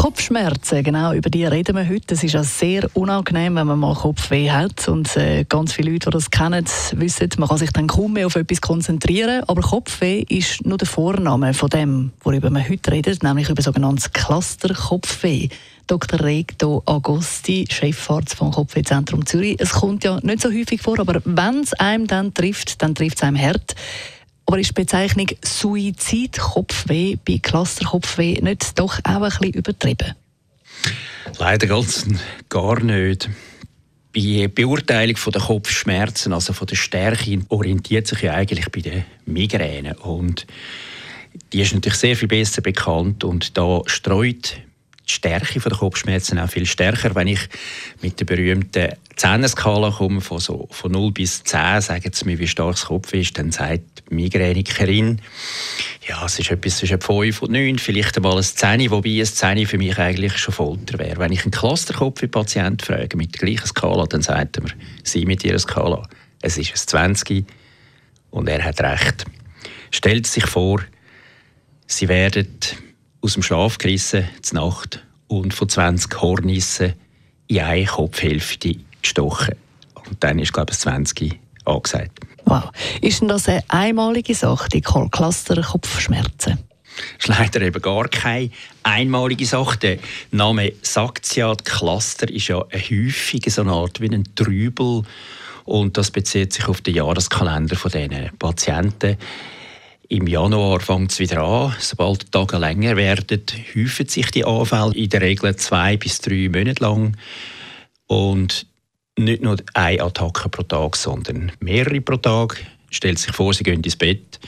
Kopfschmerzen, genau, über die reden wir heute. Es ist ja sehr unangenehm, wenn man mal Kopfweh hat. Und äh, ganz viele Leute, die das kennen, wissen, man kann sich dann kaum mehr auf etwas konzentrieren. Aber Kopfweh ist nur der Vorname von dem, worüber wir heute reden, nämlich über sogenanntes Cluster-Kopfweh. Dr. Regto Agosti, Chefarzt vom Kopfwehzentrum Zürich. Es kommt ja nicht so häufig vor, aber wenn es einem dann trifft, dann trifft es einem hart. Aber ist die Bezeichnung Suizidkopfweh bei Clusterkopfweh nicht doch auch ein bisschen übertrieben? Leider ganz gar nicht. Bei der Beurteilung der Kopfschmerzen, also von der Stärke, orientiert sich ja eigentlich bei den Migräne. Und die ist natürlich sehr viel besser bekannt und da streut die Stärke der Kopfschmerzen auch viel stärker. Wenn ich mit der berühmten Zehnerskala komme, von, so, von 0 bis 10, sagen sie mir, wie stark das Kopf ist, dann sagt die Migränikerin, ja, es ist etwas zwischen 5 und 9, vielleicht einmal ein 10, wobei ein 10 für mich eigentlich schon Folter wäre. Wenn ich einen Clusterkopf-Patient frage mit der gleichen Skala, dann sagt er mir, sie mit ihrer Skala, es ist ein 20 und er hat recht. Stellt sich vor, sie werden aus dem Schlaf gerissen, zur Nacht, und von 20 Hornissen in eine Kopfhälfte gestochen. Und dann ist, glaube ich, das 20 angesagt. Wow. Ist denn das eine einmalige Sache, die Cluster-Kopfschmerzen? Das ist leider eben gar keine einmalige Sache. Der Name sagt ja, Cluster ist ja eine häufige so eine Art wie ein Trübel. Und das bezieht sich auf den Jahreskalender von diesen Patienten. Im Januar fängt es wieder an. Sobald die Tage länger werden, häufen sich die Anfälle in der Regel zwei bis drei Monate lang. Und nicht nur eine Attacke pro Tag, sondern mehrere pro Tag. Stellt sich vor, sie gehen ins Bett,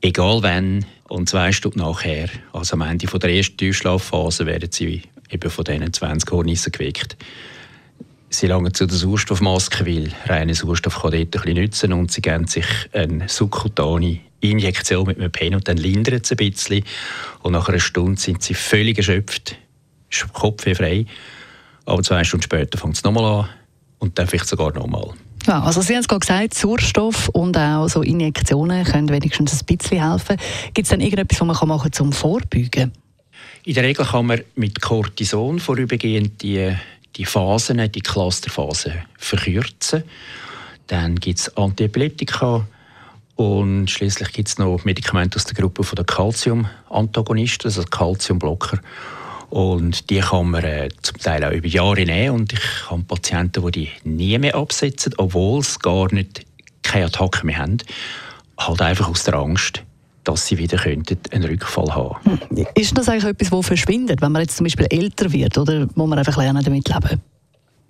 egal wann, und zwei Stunden nachher, also am Ende der ersten Tiefschlafphase, werden sie eben von diesen 20 Hornissen geweckt. Sie langen zu der Sauerstoffmaske, weil reiner Sauerstoff kann dort ein bisschen nützen und sie geben sich eine subkutane Injektion mit einem Pen und dann lindert es ein bisschen. Und nach einer Stunde sind sie völlig erschöpft, kopffrei. Aber zwei Stunden später fängt es nochmal an und dann vielleicht sogar nochmal. Ja, also Sie haben es gerade gesagt, Sauerstoff und auch so Injektionen können wenigstens ein bisschen helfen. Gibt es denn irgendetwas, was man machen kann, zum Vorbeugen? In der Regel kann man mit Cortison vorübergehend die, die Phasen, die Clusterphasen verkürzen. Dann gibt es Antiepileptika, und schließlich gibt es noch Medikamente aus der Gruppe der Calcium-Antagonisten, also Calciumblocker. Und die kann man äh, zum Teil auch über Jahre nehmen. Und ich habe Patienten, die die nie mehr absetzen, obwohl sie gar nicht keine Attacke mehr haben. Halt einfach aus der Angst, dass sie wieder könnten einen Rückfall haben hm. Ist das eigentlich etwas, das verschwindet, wenn man jetzt zum Beispiel älter wird? Oder muss man einfach lernen, damit leben?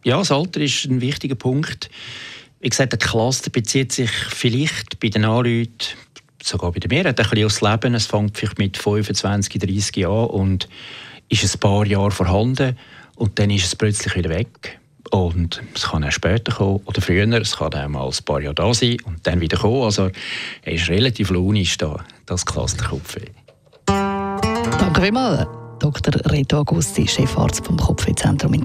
Ja, das Alter ist ein wichtiger Punkt. Wie gesagt, der Cluster bezieht sich vielleicht bei den Anleuten, sogar bei den Mehrheit, ein bisschen aufs Leben. Es fängt vielleicht mit 25, 30 Jahren und ist ein paar Jahre vorhanden und dann ist es plötzlich wieder weg. Und es kann auch später kommen oder früher, es kann auch mal ein paar Jahre da sein und dann wieder kommen. Also er ist relativ launisch da, das Clusterkopfweh. Danke vielmals, Dr. Reto Augusti, Chefarzt vom Kopfwehzentrum in